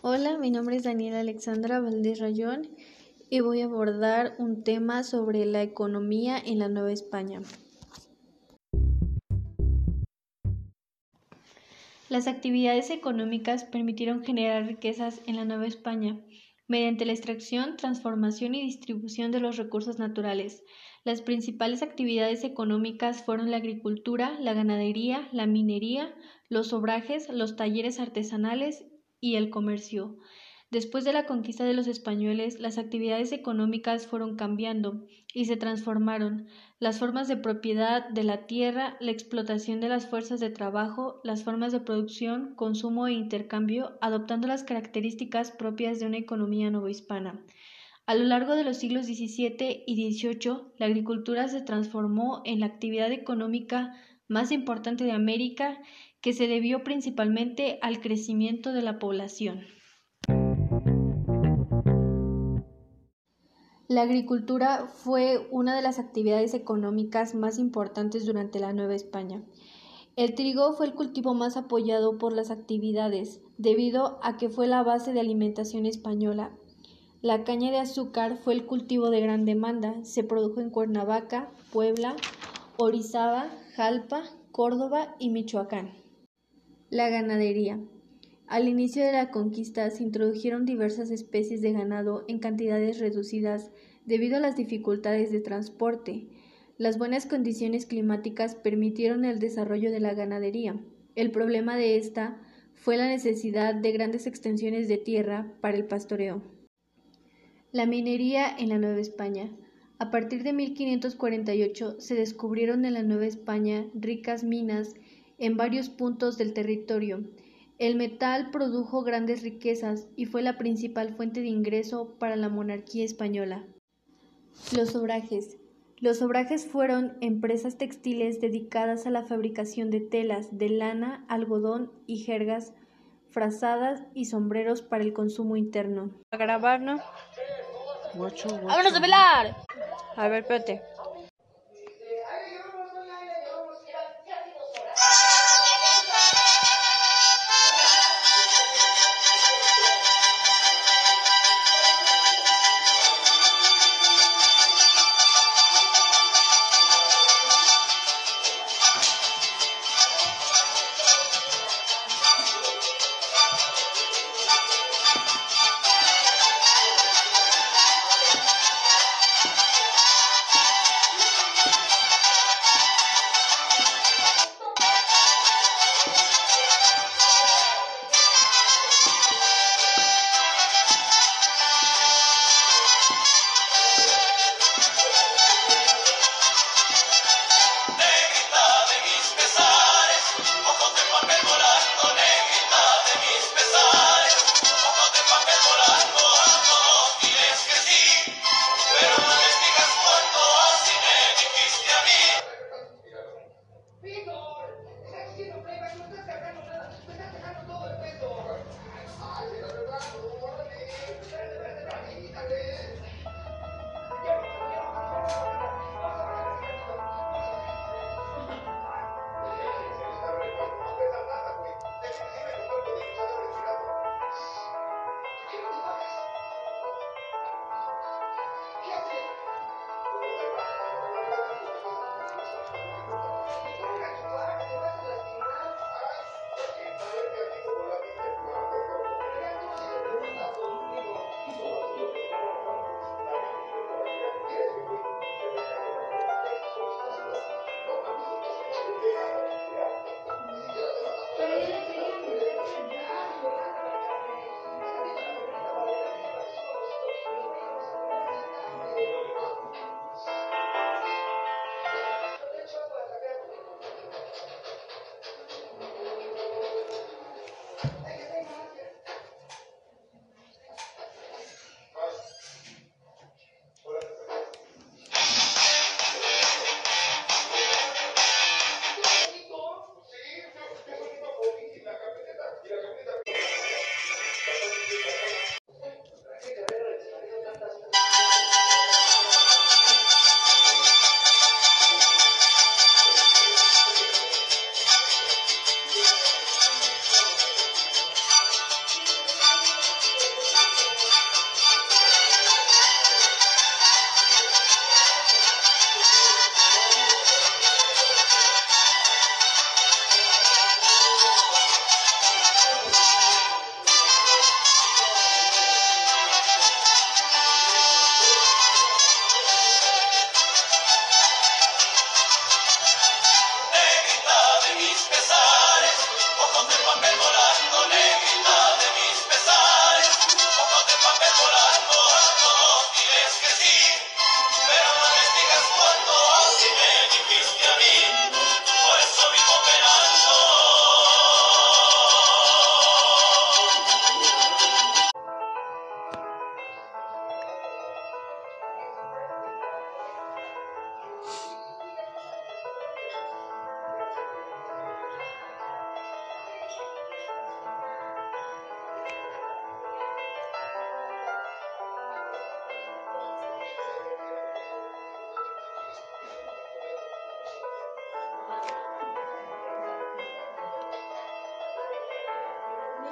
Hola, mi nombre es Daniela Alexandra Valdés Rayón y voy a abordar un tema sobre la economía en la Nueva España. Las actividades económicas permitieron generar riquezas en la Nueva España mediante la extracción, transformación y distribución de los recursos naturales. Las principales actividades económicas fueron la agricultura, la ganadería, la minería, los obrajes, los talleres artesanales y el comercio. Después de la conquista de los españoles, las actividades económicas fueron cambiando y se transformaron. Las formas de propiedad de la tierra, la explotación de las fuerzas de trabajo, las formas de producción, consumo e intercambio, adoptando las características propias de una economía novohispana. A lo largo de los siglos XVII y XVIII, la agricultura se transformó en la actividad económica más importante de América que se debió principalmente al crecimiento de la población. La agricultura fue una de las actividades económicas más importantes durante la Nueva España. El trigo fue el cultivo más apoyado por las actividades, debido a que fue la base de alimentación española. La caña de azúcar fue el cultivo de gran demanda. Se produjo en Cuernavaca, Puebla, Orizaba, Jalpa, Córdoba y Michoacán. La ganadería. Al inicio de la conquista se introdujeron diversas especies de ganado en cantidades reducidas debido a las dificultades de transporte. Las buenas condiciones climáticas permitieron el desarrollo de la ganadería. El problema de esta fue la necesidad de grandes extensiones de tierra para el pastoreo. La minería en la Nueva España. A partir de 1548 se descubrieron en la Nueva España ricas minas en varios puntos del territorio. El metal produjo grandes riquezas y fue la principal fuente de ingreso para la monarquía española. Los obrajes. Los obrajes fueron empresas textiles dedicadas a la fabricación de telas de lana, algodón y jergas, frazadas y sombreros para el consumo interno. A grabar, ¿no? ¡Vámonos a velar! A ver, espérate.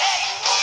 Hey!